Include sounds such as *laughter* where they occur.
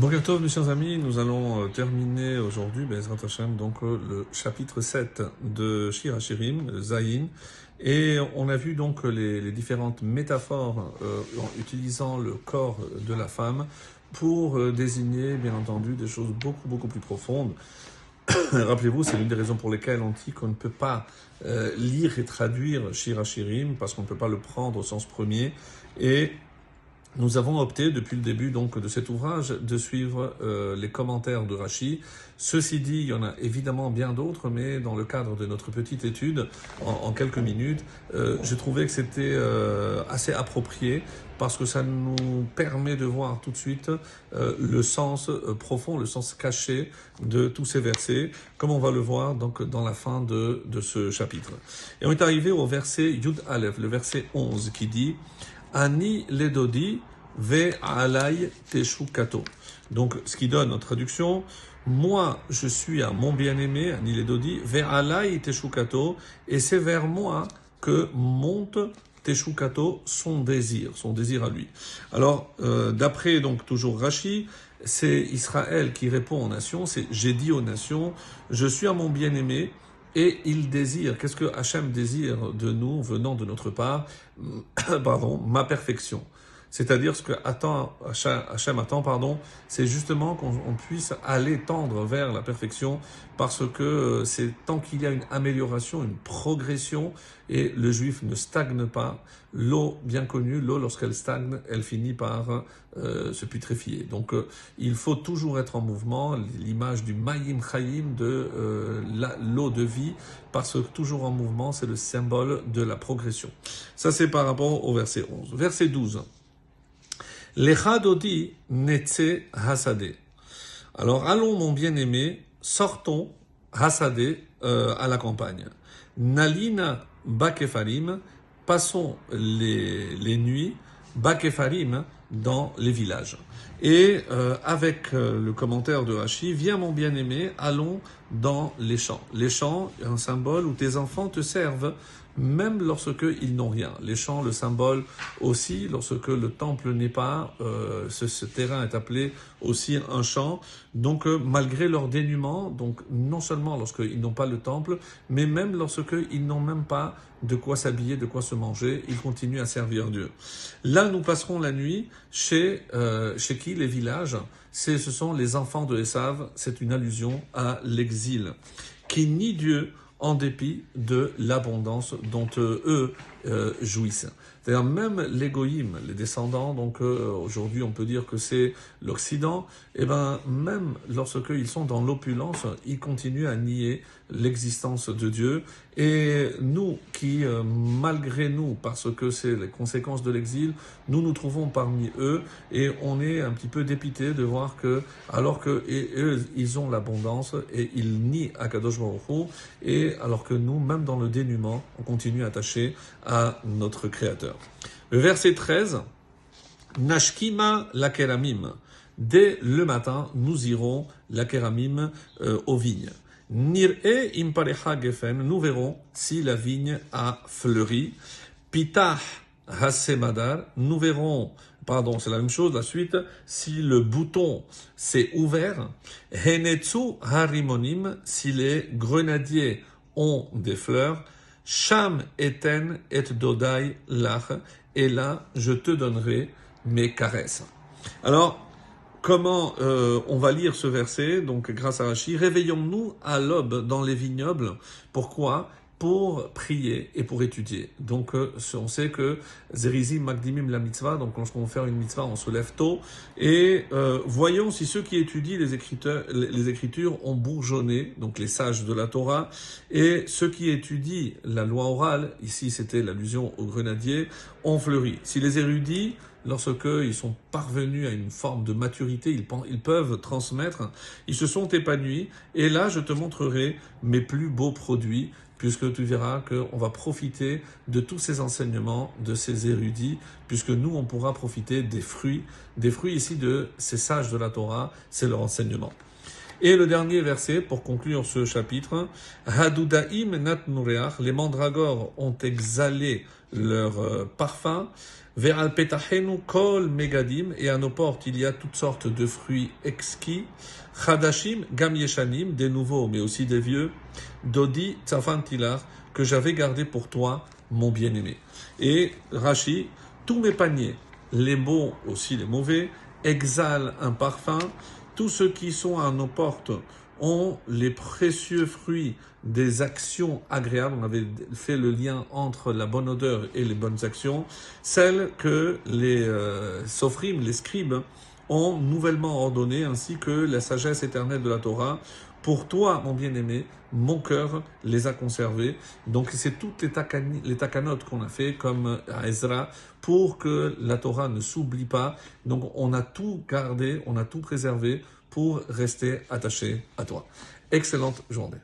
Bonjour mes chers amis, nous allons euh, terminer aujourd'hui, Bezrat Hashem, donc euh, le chapitre 7 de Shir Shirim, Zayin, et on a vu donc les, différentes métaphores euh, en utilisant le corps de la femme pour euh, désigner, bien entendu, des choses beaucoup beaucoup plus profondes. *coughs* Rappelez-vous, c'est l'une des raisons pour lesquelles on dit qu'on ne peut pas euh, lire et traduire Shir Shirim, parce qu'on ne peut pas le prendre au sens premier, et nous avons opté depuis le début donc de cet ouvrage de suivre euh, les commentaires de Rachi. Ceci dit, il y en a évidemment bien d'autres, mais dans le cadre de notre petite étude, en, en quelques minutes, euh, j'ai trouvé que c'était euh, assez approprié parce que ça nous permet de voir tout de suite euh, le sens euh, profond, le sens caché de tous ces versets, comme on va le voir donc dans la fin de, de ce chapitre. Et on est arrivé au verset Yud Aleph, le verset 11, qui dit Ani ledodi ve alay teshukato. Donc, ce qui donne en traduction, moi, je suis à mon bien-aimé, Ani ledodi, ve alay teshukato, et c'est vers moi que monte teshukato, son désir, son désir à lui. Alors, euh, d'après donc toujours Rashi, c'est Israël qui répond aux nations, c'est j'ai dit aux nations, je suis à mon bien-aimé, et il désire, qu'est-ce que Hachem désire de nous venant de notre part? *clears throat* Pardon, ma perfection. C'est-à-dire ce que attend Hachem attend, pardon, c'est justement qu'on puisse aller tendre vers la perfection, parce que c'est tant qu'il y a une amélioration, une progression, et le juif ne stagne pas. L'eau, bien connue, l'eau lorsqu'elle stagne, elle finit par euh, se putréfier. Donc euh, il faut toujours être en mouvement. L'image du mayim chayim de euh, l'eau de vie, parce que toujours en mouvement, c'est le symbole de la progression. Ça c'est par rapport au verset 11. Verset 12. Lechadodi netse. Alors allons mon bien-aimé, sortons hasade euh, à la campagne. Nalina bakefarim, passons les, les nuits bakefarim dans les villages. Et euh, avec euh, le commentaire de Hachi, viens mon bien-aimé, allons dans les champs. Les champs, un symbole où tes enfants te servent même lorsque ils n'ont rien. Les champs, le symbole aussi, lorsque le temple n'est pas, euh, ce, ce, terrain est appelé aussi un champ. Donc, euh, malgré leur dénuement, donc non seulement lorsqu'ils n'ont pas le temple, mais même lorsqu'ils n'ont même pas de quoi s'habiller, de quoi se manger, ils continuent à servir Dieu. Là, nous passerons la nuit chez euh, chez qui les villages. Ce sont les enfants de Esav. C'est une allusion à l'exil qui nie Dieu en dépit de l'abondance dont euh, eux euh, jouissent. C'est-à-dire même l'égoïme, les descendants, donc euh, aujourd'hui on peut dire que c'est l'Occident, et eh ben même lorsqu'ils sont dans l'opulence, ils continuent à nier l'existence de Dieu. Et nous qui, euh, malgré nous, parce que c'est les conséquences de l'exil, nous nous trouvons parmi eux et on est un petit peu dépité de voir que, alors que et eux, ils ont l'abondance et ils nient Akadosh Baruch et alors que nous, même dans le dénuement, on continue attaché à notre Créateur. Le verset 13, Nashkima la keramim. Dès le matin, nous irons la keramim euh, aux vignes. Nir'e imparecha gefen, nous verrons si la vigne a fleuri. Pitah hasemadar, nous verrons, pardon, c'est la même chose, la suite, si le bouton s'est ouvert. Henetsu harimonim, si les grenadiers ont des fleurs. Sham eten et dodai lach, et là je te donnerai mes caresses. Alors, comment euh, on va lire ce verset? Donc, grâce à Rashi, réveillons-nous à l'aube dans les vignobles. Pourquoi? Pour prier et pour étudier. Donc, euh, on sait que Zerizim Magdimim la mitzvah, donc lorsqu'on fait une mitzvah, on se lève tôt, et euh, voyons si ceux qui étudient les, les écritures ont bourgeonné, donc les sages de la Torah, et ceux qui étudient la loi orale, ici c'était l'allusion aux grenadiers, ont fleuri. Si les érudits lorsqu'ils sont parvenus à une forme de maturité, ils, peuvent transmettre, ils se sont épanouis, et là je te montrerai mes plus beaux produits, puisque tu verras qu'on va profiter de tous ces enseignements, de ces érudits, puisque nous, on pourra profiter des fruits, des fruits ici de ces sages de la Torah, c'est leur enseignement. Et le dernier verset pour conclure ce chapitre, Hadudaim nat les mandragores ont exhalé leur euh, parfum. Ve'al petachenu kol megadim, et à nos portes il y a toutes sortes de fruits exquis. Chadashim gam yeshanim, des nouveaux mais aussi des vieux. Dodi tzafantilar, que j'avais gardé pour toi, mon bien-aimé. Et Rashi, tous mes paniers, les bons aussi les mauvais, exhalent un parfum. Tous ceux qui sont à nos portes ont les précieux fruits des actions agréables. On avait fait le lien entre la bonne odeur et les bonnes actions. Celles que les euh, les scribes, ont nouvellement ordonnées, ainsi que la sagesse éternelle de la Torah. Pour toi, mon bien-aimé, mon cœur les a conservés. Donc c'est toutes les, takanotes qu'on a fait, comme à Ezra, pour que la Torah ne s'oublie pas. Donc on a tout gardé, on a tout préservé pour rester attaché à toi. Excellente journée.